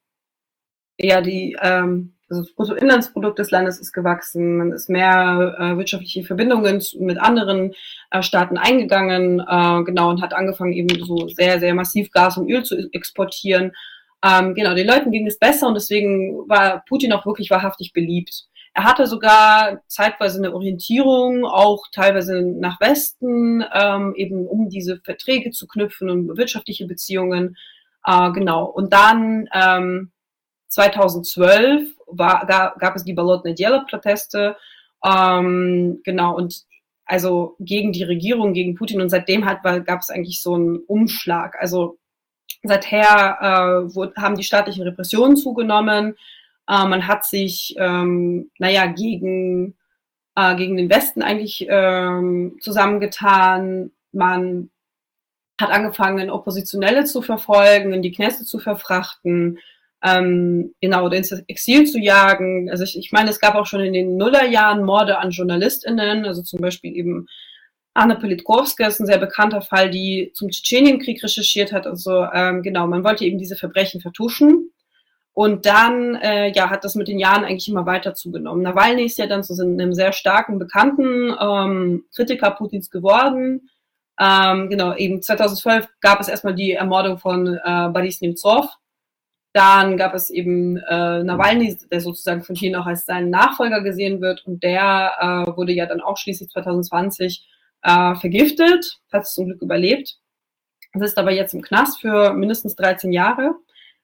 [SPEAKER 3] ja, die ähm, also das Bruttoinlandsprodukt des Landes ist gewachsen, man ist mehr äh, wirtschaftliche Verbindungen mit anderen äh, Staaten eingegangen, äh, genau, und hat angefangen, eben so sehr, sehr massiv Gas und Öl zu exportieren. Ähm, genau, den Leuten ging es besser und deswegen war Putin auch wirklich wahrhaftig beliebt. Er hatte sogar zeitweise eine Orientierung, auch teilweise nach Westen, ähm, eben um diese Verträge zu knüpfen und wirtschaftliche Beziehungen. Äh, genau. Und dann ähm, 2012 war, gab, gab es die Bolotne Dialog-Proteste, ähm, genau, und also gegen die Regierung, gegen Putin und seitdem hat, gab es eigentlich so einen Umschlag. Also seither äh, wo, haben die staatlichen Repressionen zugenommen. Äh, man hat sich, ähm, naja, gegen, äh, gegen den Westen eigentlich ähm, zusammengetan. Man hat angefangen, Oppositionelle zu verfolgen, in die Kneste zu verfrachten ähm, genau, ins Exil zu jagen. Also ich, ich meine, es gab auch schon in den Nullerjahren Morde an JournalistInnen, also zum Beispiel eben Anna Politkovska ist ein sehr bekannter Fall, die zum Tschetschenienkrieg recherchiert hat. Also ähm, genau, man wollte eben diese Verbrechen vertuschen. Und dann äh, ja, hat das mit den Jahren eigentlich immer weiter zugenommen. Nawalny ist ja dann zu einem sehr starken, bekannten ähm, Kritiker Putins geworden. Ähm, genau, eben 2012 gab es erstmal die Ermordung von äh, Boris Nemtsov, dann gab es eben äh, Nawalny, der sozusagen von vielen auch als sein Nachfolger gesehen wird. Und der äh, wurde ja dann auch schließlich 2020 äh, vergiftet, hat es zum Glück überlebt. Das ist aber jetzt im Knast für mindestens 13 Jahre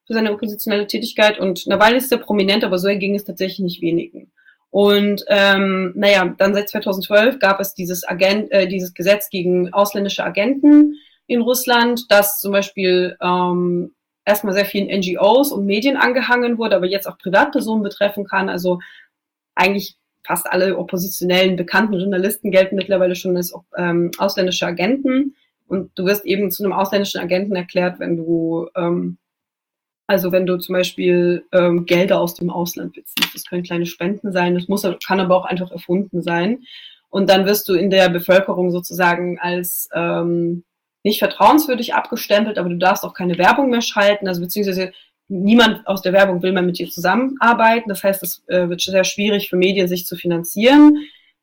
[SPEAKER 3] für seine oppositionelle Tätigkeit. Und Nawalny ist sehr prominent, aber so ging es tatsächlich nicht wenigen. Und ähm, naja, dann seit 2012 gab es dieses, Agent, äh, dieses Gesetz gegen ausländische Agenten in Russland, das zum Beispiel ähm, erstmal sehr vielen NGOs und Medien angehangen wurde, aber jetzt auch Privatpersonen betreffen kann. Also eigentlich fast alle oppositionellen bekannten Journalisten gelten mittlerweile schon als ähm, ausländische Agenten. Und du wirst eben zu einem ausländischen Agenten erklärt, wenn du, ähm, also wenn du zum Beispiel ähm, Gelder aus dem Ausland beziehst. Das können kleine Spenden sein, das muss, kann aber auch einfach erfunden sein. Und dann wirst du in der Bevölkerung sozusagen als ähm, nicht vertrauenswürdig abgestempelt, aber du darfst auch keine Werbung mehr schalten, also beziehungsweise niemand aus der Werbung will mehr mit dir zusammenarbeiten. Das heißt, es äh, wird sehr schwierig für Medien, sich zu finanzieren.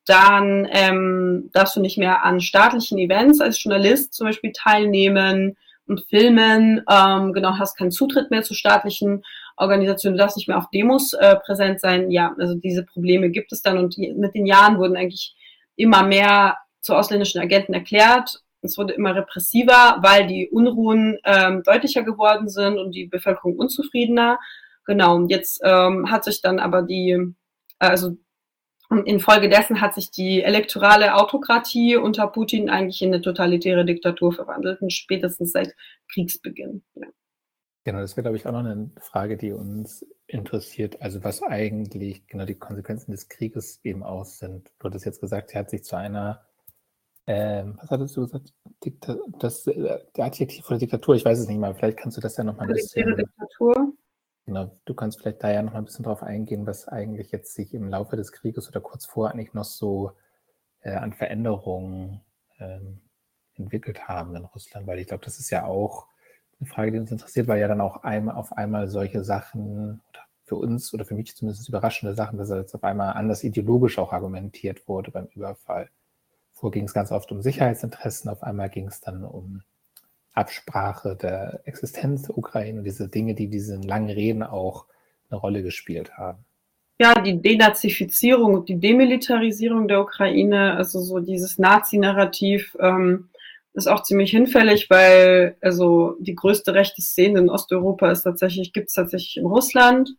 [SPEAKER 3] Dann ähm, darfst du nicht mehr an staatlichen Events als Journalist zum Beispiel teilnehmen und filmen. Ähm, genau, hast keinen Zutritt mehr zu staatlichen Organisationen. Du darfst nicht mehr auf Demos äh, präsent sein. Ja, also diese Probleme gibt es dann und die, mit den Jahren wurden eigentlich immer mehr zu ausländischen Agenten erklärt es wurde immer repressiver, weil die Unruhen ähm, deutlicher geworden sind und die Bevölkerung unzufriedener. Genau, und jetzt ähm, hat sich dann aber die, also Und infolgedessen hat sich die elektorale Autokratie unter Putin eigentlich in eine totalitäre Diktatur verwandelt, und spätestens seit Kriegsbeginn. Ja.
[SPEAKER 1] Genau, das wäre, glaube ich, auch noch eine Frage, die uns interessiert. Also was eigentlich genau die Konsequenzen des Krieges eben aus sind. Du hattest jetzt gesagt, er hat sich zu einer, ähm, was hattest du gesagt? Dikta das, äh, der Adjektiv von der Diktatur, ich weiß es nicht mal, vielleicht kannst du das ja noch mal ein bisschen. Diktatur. Genau, du kannst vielleicht da ja noch mal ein bisschen drauf eingehen, was eigentlich jetzt sich im Laufe des Krieges oder kurz vor eigentlich noch so äh, an Veränderungen ähm, entwickelt haben in Russland, weil ich glaube, das ist ja auch eine Frage, die uns interessiert, weil ja dann auch einmal auf einmal solche Sachen oder für uns oder für mich zumindest überraschende Sachen, dass jetzt auf einmal anders ideologisch auch argumentiert wurde beim Überfall. Vorher ging es ganz oft um Sicherheitsinteressen, auf einmal ging es dann um Absprache der Existenz der Ukraine und diese Dinge, die diesen langen Reden auch eine Rolle gespielt haben.
[SPEAKER 3] Ja, die Denazifizierung und die Demilitarisierung der Ukraine, also so dieses Nazi-Narrativ, ähm, ist auch ziemlich hinfällig, weil also die größte rechte Szene in Osteuropa ist tatsächlich, gibt es tatsächlich in Russland.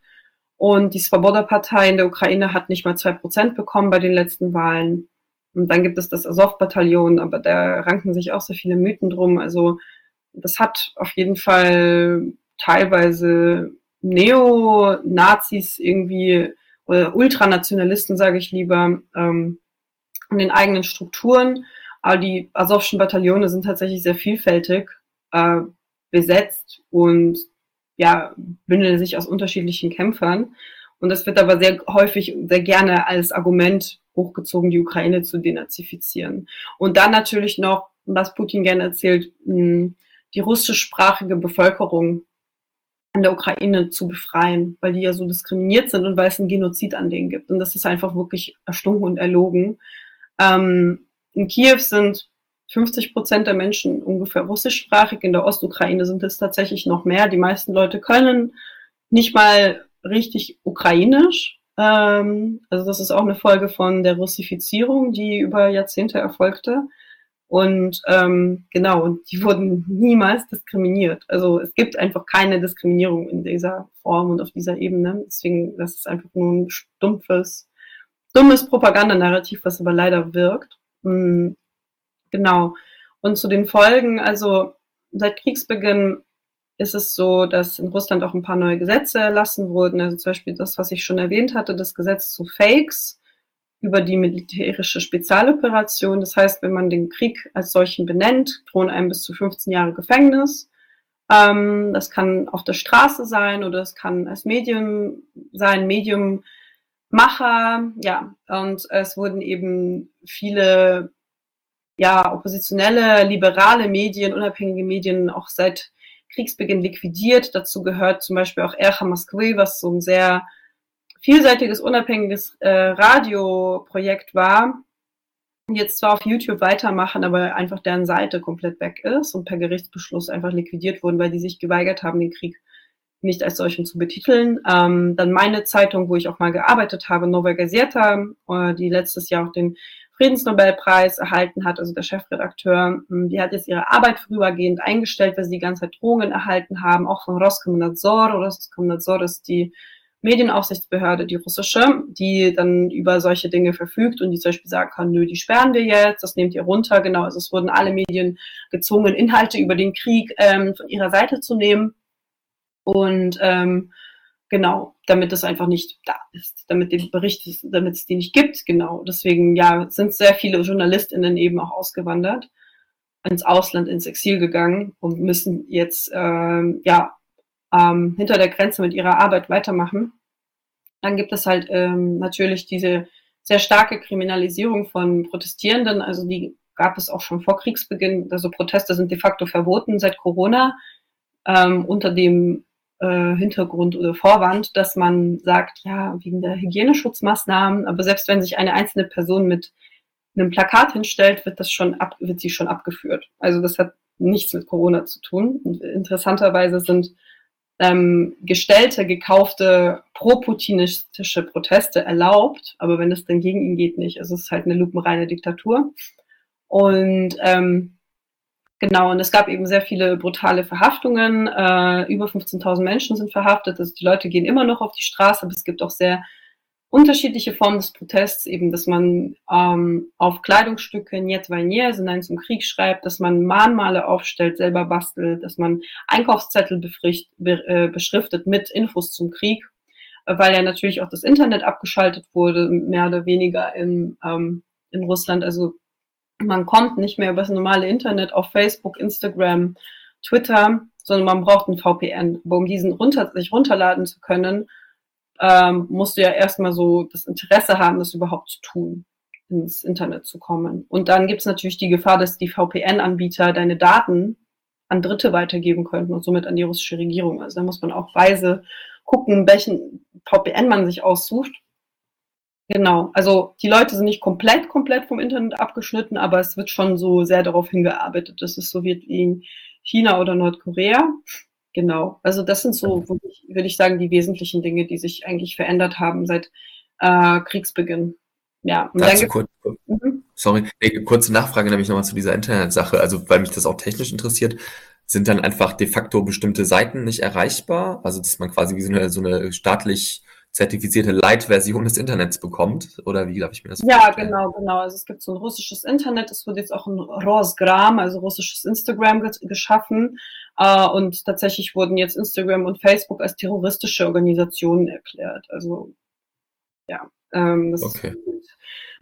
[SPEAKER 3] Und die Svoboda-Partei in der Ukraine hat nicht mal zwei Prozent bekommen bei den letzten Wahlen. Und dann gibt es das Azov-Bataillon, aber da ranken sich auch so viele Mythen drum. Also das hat auf jeden Fall teilweise Neonazis irgendwie oder Ultranationalisten, sage ich lieber, ähm, in den eigenen Strukturen. Aber die Asowschen Bataillone sind tatsächlich sehr vielfältig äh, besetzt und ja, bündeln sich aus unterschiedlichen Kämpfern. Und das wird aber sehr häufig, sehr gerne als Argument hochgezogen, die Ukraine zu denazifizieren. Und dann natürlich noch, was Putin gerne erzählt, die russischsprachige Bevölkerung an der Ukraine zu befreien, weil die ja so diskriminiert sind und weil es einen Genozid an denen gibt. Und das ist einfach wirklich erstunken und erlogen. Ähm, in Kiew sind 50 Prozent der Menschen ungefähr russischsprachig, in der Ostukraine sind es tatsächlich noch mehr. Die meisten Leute können nicht mal richtig ukrainisch. Ähm, also das ist auch eine Folge von der Russifizierung, die über Jahrzehnte erfolgte. Und ähm, genau, die wurden niemals diskriminiert. Also es gibt einfach keine Diskriminierung in dieser Form und auf dieser Ebene. Deswegen, das ist einfach nur ein stumpfes, dummes Propagandanarrativ, was aber leider wirkt. Hm, genau. Und zu den Folgen, also seit Kriegsbeginn ist es so, dass in Russland auch ein paar neue Gesetze erlassen wurden. Also zum Beispiel das, was ich schon erwähnt hatte, das Gesetz zu Fakes über die militärische Spezialoperation. Das heißt, wenn man den Krieg als solchen benennt, drohen einem bis zu 15 Jahre Gefängnis. Ähm, das kann auf der Straße sein oder es kann als Medium sein, Medium Macher, ja, und es wurden eben viele ja, oppositionelle, liberale Medien, unabhängige Medien auch seit Kriegsbeginn liquidiert. Dazu gehört zum Beispiel auch Ercha Moskwy, was so ein sehr vielseitiges, unabhängiges äh, Radioprojekt war, jetzt zwar auf YouTube weitermachen, aber einfach deren Seite komplett weg ist und per Gerichtsbeschluss einfach liquidiert wurden, weil die sich geweigert haben, den Krieg nicht als solchen zu betiteln. Ähm, dann meine Zeitung, wo ich auch mal gearbeitet habe, Nova Gazeta, äh, die letztes Jahr auch den Friedensnobelpreis erhalten hat, also der Chefredakteur, ähm, die hat jetzt ihre Arbeit vorübergehend eingestellt, weil sie die ganze Zeit Drohungen erhalten haben, auch von Roskomnadzor. Roskomnadzor ist die Medienaufsichtsbehörde, die russische, die dann über solche Dinge verfügt und die zum Beispiel sagen kann, nö, die sperren wir jetzt, das nehmt ihr runter. Genau, also es wurden alle Medien gezwungen, Inhalte über den Krieg ähm, von ihrer Seite zu nehmen. Und ähm, genau, damit es einfach nicht da ist, damit die Berichte, damit es die nicht gibt, genau. Deswegen, ja, sind sehr viele JournalistInnen eben auch ausgewandert, ins Ausland, ins Exil gegangen und müssen jetzt, ähm, ja, ähm, hinter der Grenze mit ihrer Arbeit weitermachen. Dann gibt es halt ähm, natürlich diese sehr starke Kriminalisierung von Protestierenden, also die gab es auch schon vor Kriegsbeginn. Also Proteste sind de facto verboten seit Corona ähm, unter dem äh, Hintergrund oder Vorwand, dass man sagt, ja, wegen der Hygieneschutzmaßnahmen, aber selbst wenn sich eine einzelne Person mit einem Plakat hinstellt, wird das schon ab, wird sie schon abgeführt. Also das hat nichts mit Corona zu tun. Und interessanterweise sind ähm, gestellte, gekaufte pro-putinistische Proteste erlaubt, aber wenn es dann gegen ihn geht, nicht. Also es ist halt eine lupenreine Diktatur. Und ähm, Genau, und es gab eben sehr viele brutale Verhaftungen. Äh, über 15.000 Menschen sind verhaftet. Also die Leute gehen immer noch auf die Straße, aber es gibt auch sehr unterschiedliche Formen des Protests, eben, dass man ähm, auf Kleidungsstücke Niet Vanier, also Nein zum Krieg schreibt, dass man Mahnmale aufstellt, selber bastelt, dass man Einkaufszettel befricht, be, äh, beschriftet mit Infos zum Krieg, äh, weil ja natürlich auch das Internet abgeschaltet wurde, mehr oder weniger in, ähm, in Russland. Also man kommt nicht mehr über das normale Internet auf Facebook, Instagram, Twitter, sondern man braucht ein VPN. Aber um diesen runter, sich runterladen zu können, ähm, musst du ja erstmal so das Interesse haben, das überhaupt zu tun, ins Internet zu kommen. Und dann gibt es natürlich die Gefahr, dass die VPN-Anbieter deine Daten an Dritte weitergeben könnten und somit an die russische Regierung. Also da muss man auch weise gucken, welchen VPN man sich aussucht. Genau, also die Leute sind nicht komplett, komplett vom Internet abgeschnitten, aber es wird schon so sehr darauf hingearbeitet, dass es so wird wie in China oder Nordkorea. Genau. Also das sind so, würde ich, würd ich sagen, die wesentlichen Dinge, die sich eigentlich verändert haben seit äh, Kriegsbeginn. Ja.
[SPEAKER 2] Und Dazu kurz, mhm. Sorry, nee, kurze Nachfrage nämlich nochmal zu dieser Internetsache. Also weil mich das auch technisch interessiert, sind dann einfach de facto bestimmte Seiten nicht erreichbar? Also dass man quasi wie so eine, so eine staatlich zertifizierte Light-Version des Internets bekommt? Oder wie darf ich mir das
[SPEAKER 3] vorstellen? Ja, genau, genau. Also es gibt so ein russisches Internet, es wurde jetzt auch ein Rosgram, also russisches Instagram geschaffen. Äh, und tatsächlich wurden jetzt Instagram und Facebook als terroristische Organisationen erklärt. Also ja, ähm, das okay. ist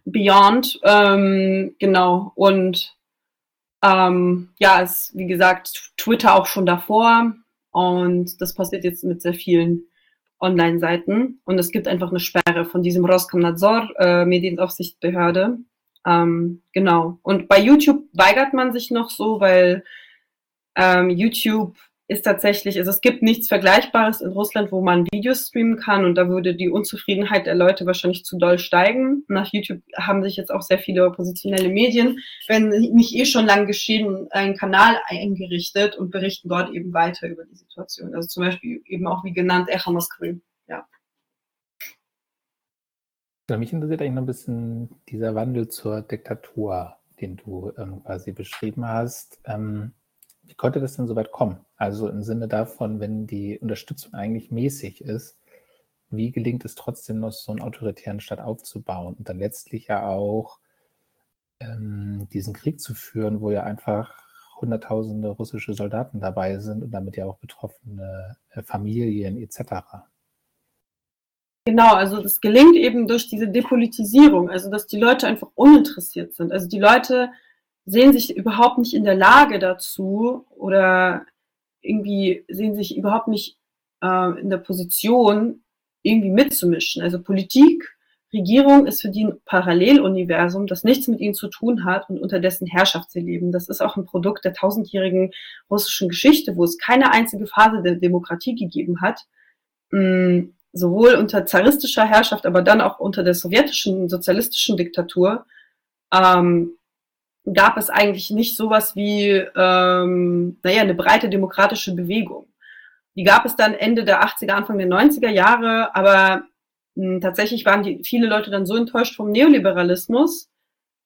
[SPEAKER 3] Beyond, ähm, genau. Und ähm, ja, es wie gesagt Twitter auch schon davor. Und das passiert jetzt mit sehr vielen Online-Seiten. Und es gibt einfach eine Sperre von diesem Roskomnadzor, äh, Medienaufsichtsbehörde. Ähm, genau. Und bei YouTube weigert man sich noch so, weil ähm, YouTube ist tatsächlich, also es gibt nichts Vergleichbares in Russland, wo man Videos streamen kann und da würde die Unzufriedenheit der Leute wahrscheinlich zu doll steigen. Nach YouTube haben sich jetzt auch sehr viele oppositionelle Medien, wenn nicht eh schon lang geschehen, einen Kanal eingerichtet und berichten dort eben weiter über die Situation. Also zum Beispiel eben auch wie genannt Echa Moskwy. Ja.
[SPEAKER 1] ja. Mich interessiert eigentlich noch ein bisschen dieser Wandel zur Diktatur, den du ähm, quasi beschrieben hast. Ähm, wie konnte das denn so weit kommen? Also im Sinne davon, wenn die Unterstützung eigentlich mäßig ist, wie gelingt es trotzdem noch, so einen autoritären Staat aufzubauen und dann letztlich ja auch ähm, diesen Krieg zu führen, wo ja einfach hunderttausende russische Soldaten dabei sind und damit ja auch betroffene äh, Familien etc.
[SPEAKER 3] Genau, also das gelingt eben durch diese Depolitisierung, also dass die Leute einfach uninteressiert sind. Also die Leute sehen sich überhaupt nicht in der Lage dazu oder irgendwie sehen sich überhaupt nicht äh, in der Position, irgendwie mitzumischen. Also Politik, Regierung ist für die ein Paralleluniversum, das nichts mit ihnen zu tun hat und unter dessen Herrschaft sie leben. Das ist auch ein Produkt der tausendjährigen russischen Geschichte, wo es keine einzige Phase der Demokratie gegeben hat. Mm, sowohl unter zaristischer Herrschaft, aber dann auch unter der sowjetischen sozialistischen Diktatur. Ähm, gab es eigentlich nicht sowas wie, ähm, naja, eine breite demokratische Bewegung. Die gab es dann Ende der 80er, Anfang der 90er Jahre, aber mh, hm, tatsächlich waren die, viele Leute dann so enttäuscht vom Neoliberalismus.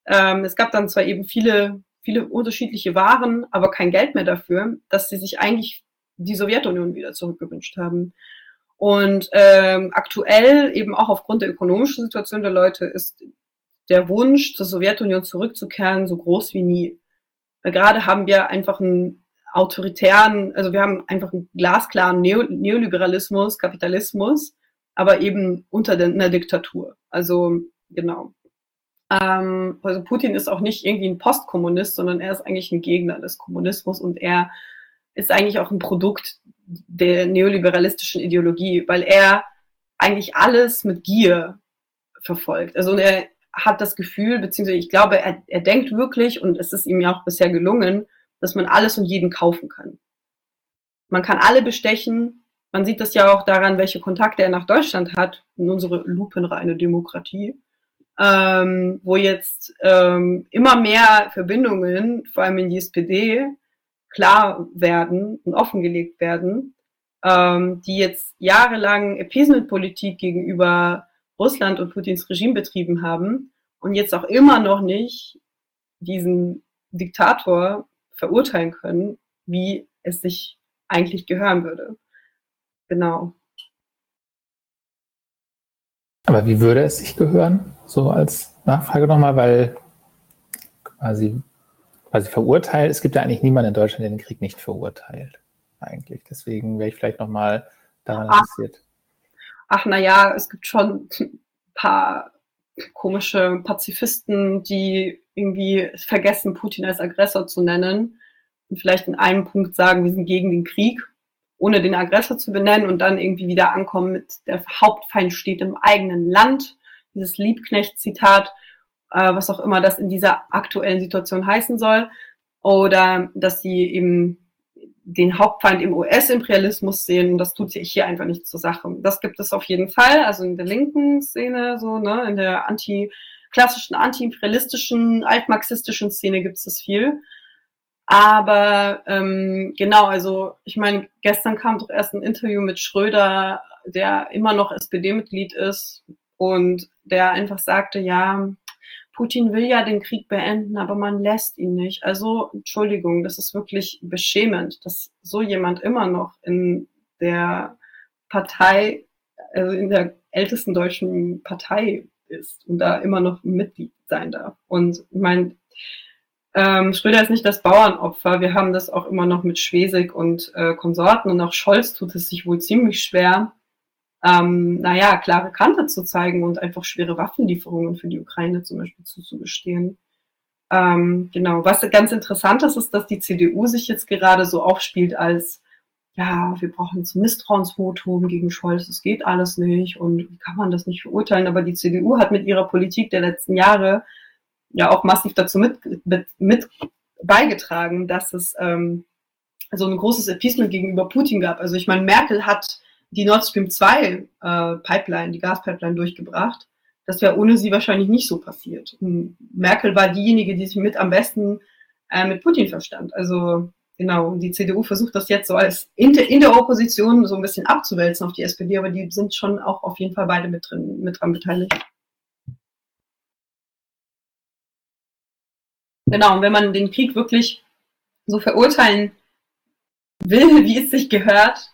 [SPEAKER 3] Ähm, es gab dann zwar eben viele, viele unterschiedliche Waren, aber kein Geld mehr dafür, dass sie sich eigentlich die Sowjetunion wieder zurückgewünscht haben. Und ähm, aktuell eben auch aufgrund der ökonomischen Situation der Leute ist der Wunsch, zur Sowjetunion zurückzukehren, so groß wie nie. Weil gerade haben wir einfach einen autoritären, also wir haben einfach einen glasklaren Neo Neoliberalismus, Kapitalismus, aber eben unter einer Diktatur. Also genau. Ähm, also Putin ist auch nicht irgendwie ein Postkommunist, sondern er ist eigentlich ein Gegner des Kommunismus und er ist eigentlich auch ein Produkt der neoliberalistischen Ideologie, weil er eigentlich alles mit Gier verfolgt. Also er hat das Gefühl, beziehungsweise ich glaube, er, er denkt wirklich, und es ist ihm ja auch bisher gelungen, dass man alles und jeden kaufen kann. Man kann alle bestechen. Man sieht das ja auch daran, welche Kontakte er nach Deutschland hat, in unsere lupenreine Demokratie, ähm, wo jetzt ähm, immer mehr Verbindungen, vor allem in die SPD, klar werden und offengelegt werden, ähm, die jetzt jahrelang Appeasement-Politik gegenüber Russland und Putins Regime betrieben haben und jetzt auch immer noch nicht diesen Diktator verurteilen können, wie es sich eigentlich gehören würde. Genau.
[SPEAKER 1] Aber wie würde es sich gehören, so als Nachfrage nochmal, weil quasi, quasi verurteilt, es gibt ja eigentlich niemanden in Deutschland, der den Krieg nicht verurteilt, eigentlich. Deswegen wäre ich vielleicht nochmal daran interessiert.
[SPEAKER 3] Ach, naja, es gibt schon ein paar komische Pazifisten, die irgendwie vergessen, Putin als Aggressor zu nennen und vielleicht in einem Punkt sagen, wir sind gegen den Krieg, ohne den Aggressor zu benennen und dann irgendwie wieder ankommen mit der Hauptfeind steht im eigenen Land. Dieses Liebknecht-Zitat, äh, was auch immer das in dieser aktuellen Situation heißen soll. Oder dass sie eben den Hauptfeind im US-Imperialismus sehen. Das tut sich hier einfach nicht zur Sache. Das gibt es auf jeden Fall, also in der linken Szene, so, ne, in der anti, klassischen anti-imperialistischen, altmarxistischen Szene gibt es das viel. Aber ähm, genau, also ich meine, gestern kam doch erst ein Interview mit Schröder, der immer noch SPD-Mitglied ist und der einfach sagte, ja, Putin will ja den Krieg beenden, aber man lässt ihn nicht. Also, Entschuldigung, das ist wirklich beschämend, dass so jemand immer noch in der Partei, also in der ältesten deutschen Partei ist und da immer noch Mitglied sein darf. Und ich meine, ähm, Schröder ist nicht das Bauernopfer. Wir haben das auch immer noch mit Schwesig und äh, Konsorten und auch Scholz tut es sich wohl ziemlich schwer, ähm, naja, klare Kante zu zeigen und einfach schwere Waffenlieferungen für die Ukraine zum Beispiel zuzugestehen. Ähm, genau, was ganz interessant ist, ist, dass die CDU sich jetzt gerade so aufspielt als, ja, wir brauchen jetzt Misstrauensvotum gegen Scholz, das geht alles nicht und wie kann man das nicht verurteilen? Aber die CDU hat mit ihrer Politik der letzten Jahre ja auch massiv dazu mit, mit, mit beigetragen, dass es ähm, so ein großes Appeasement gegenüber Putin gab. Also ich meine, Merkel hat die Nord Stream 2 äh, Pipeline, die Gaspipeline durchgebracht. Das wäre ohne sie wahrscheinlich nicht so passiert. Und Merkel war diejenige, die sich mit am besten äh, mit Putin verstand. Also genau, die CDU versucht das jetzt so als in, in, der Opposition so ein bisschen abzuwälzen auf die SPD, aber die sind schon auch auf jeden Fall beide mit drin, mit dran beteiligt. Genau, und wenn man den Krieg wirklich so verurteilen will, wie es sich gehört,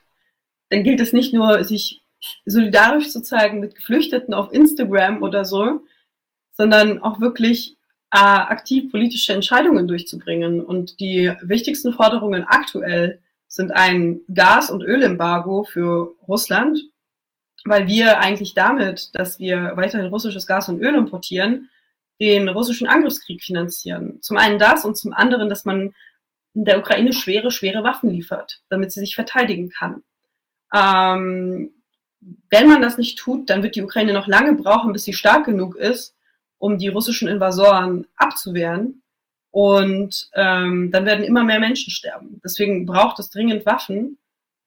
[SPEAKER 3] dann gilt es nicht nur, sich solidarisch zu zeigen mit Geflüchteten auf Instagram oder so, sondern auch wirklich äh, aktiv politische Entscheidungen durchzubringen. Und die wichtigsten Forderungen aktuell sind ein Gas- und Ölembargo für Russland, weil wir eigentlich damit, dass wir weiterhin russisches Gas und Öl importieren, den russischen Angriffskrieg finanzieren. Zum einen das und zum anderen, dass man der Ukraine schwere, schwere Waffen liefert, damit sie sich verteidigen kann. Ähm, wenn man das nicht tut, dann wird die Ukraine noch lange brauchen, bis sie stark genug ist, um die russischen Invasoren abzuwehren. Und ähm, dann werden immer mehr Menschen sterben. Deswegen braucht es dringend Waffen,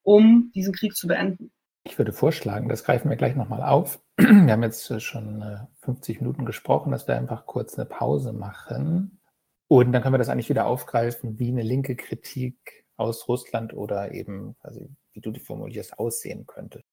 [SPEAKER 3] um diesen Krieg zu beenden.
[SPEAKER 1] Ich würde vorschlagen, das greifen wir gleich nochmal auf. Wir haben jetzt schon 50 äh, Minuten gesprochen, dass wir einfach kurz eine Pause machen. Und dann können wir das eigentlich wieder aufgreifen, wie eine linke Kritik aus Russland oder eben quasi wie du die formulierst, aussehen könnte.